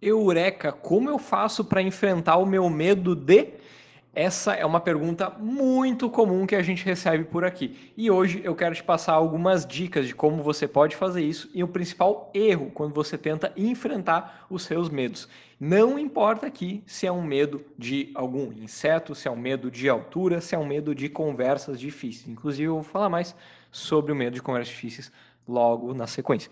Eureka, como eu faço para enfrentar o meu medo de? Essa é uma pergunta muito comum que a gente recebe por aqui. E hoje eu quero te passar algumas dicas de como você pode fazer isso e o principal erro quando você tenta enfrentar os seus medos. Não importa aqui se é um medo de algum inseto, se é um medo de altura, se é um medo de conversas difíceis. Inclusive, eu vou falar mais sobre o medo de conversas difíceis logo na sequência.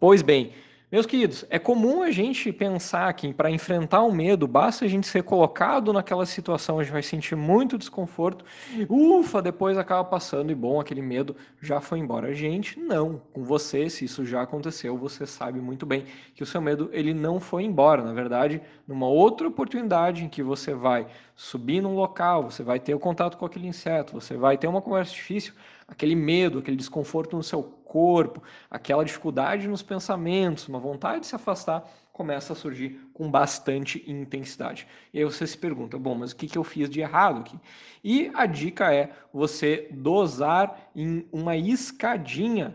Pois bem, meus queridos, é comum a gente pensar que para enfrentar o medo, basta a gente ser colocado naquela situação, a gente vai sentir muito desconforto, ufa, depois acaba passando e bom, aquele medo já foi embora. A gente não, com você, se isso já aconteceu, você sabe muito bem que o seu medo ele não foi embora. Na verdade, numa outra oportunidade em que você vai subir num local, você vai ter o contato com aquele inseto, você vai ter uma conversa difícil, aquele medo, aquele desconforto no seu corpo, aquela dificuldade nos pensamentos, uma vontade de se afastar, começa a surgir com bastante intensidade. E aí você se pergunta, bom, mas o que, que eu fiz de errado aqui? E a dica é você dosar em uma escadinha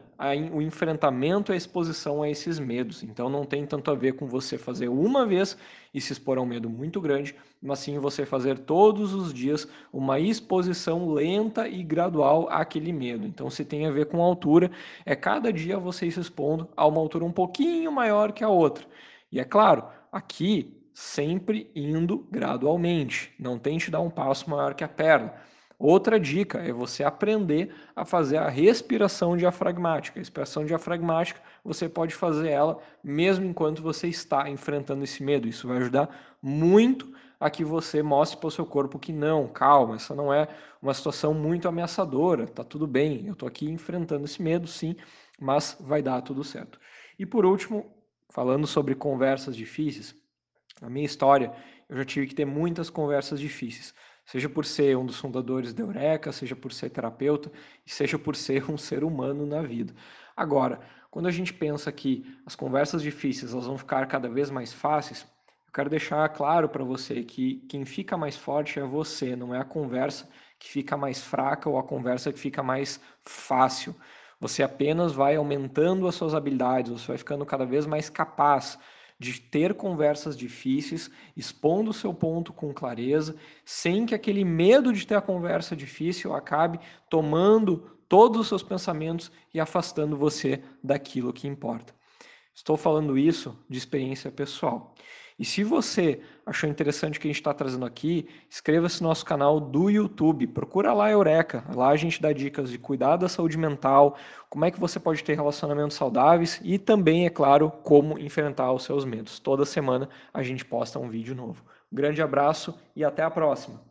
o enfrentamento e a exposição a esses medos. Então não tem tanto a ver com você fazer uma vez e se expor a um medo muito grande, mas sim você fazer todos os dias uma exposição lenta e gradual àquele medo. Então se tem a ver com altura, é cada dia você se expondo a uma altura um pouquinho maior que a outra. E é claro, aqui sempre indo gradualmente. Não tente dar um passo maior que a perna. Outra dica é você aprender a fazer a respiração diafragmática. A respiração diafragmática, você pode fazer ela mesmo enquanto você está enfrentando esse medo. Isso vai ajudar muito a que você mostre para o seu corpo que não, calma, essa não é uma situação muito ameaçadora, tá tudo bem, eu estou aqui enfrentando esse medo, sim, mas vai dar tudo certo. E por último, falando sobre conversas difíceis, na minha história, eu já tive que ter muitas conversas difíceis, seja por ser um dos fundadores da Eureka, seja por ser terapeuta, seja por ser um ser humano na vida. Agora, quando a gente pensa que as conversas difíceis elas vão ficar cada vez mais fáceis, eu quero deixar claro para você que quem fica mais forte é você, não é a conversa que fica mais fraca ou a conversa que fica mais fácil. Você apenas vai aumentando as suas habilidades, você vai ficando cada vez mais capaz de ter conversas difíceis, expondo o seu ponto com clareza, sem que aquele medo de ter a conversa difícil acabe tomando todos os seus pensamentos e afastando você daquilo que importa. Estou falando isso de experiência pessoal. E se você achou interessante o que a gente está trazendo aqui, inscreva-se no nosso canal do YouTube. Procura lá a Eureka. Lá a gente dá dicas de cuidar da saúde mental, como é que você pode ter relacionamentos saudáveis e também, é claro, como enfrentar os seus medos. Toda semana a gente posta um vídeo novo. Um grande abraço e até a próxima!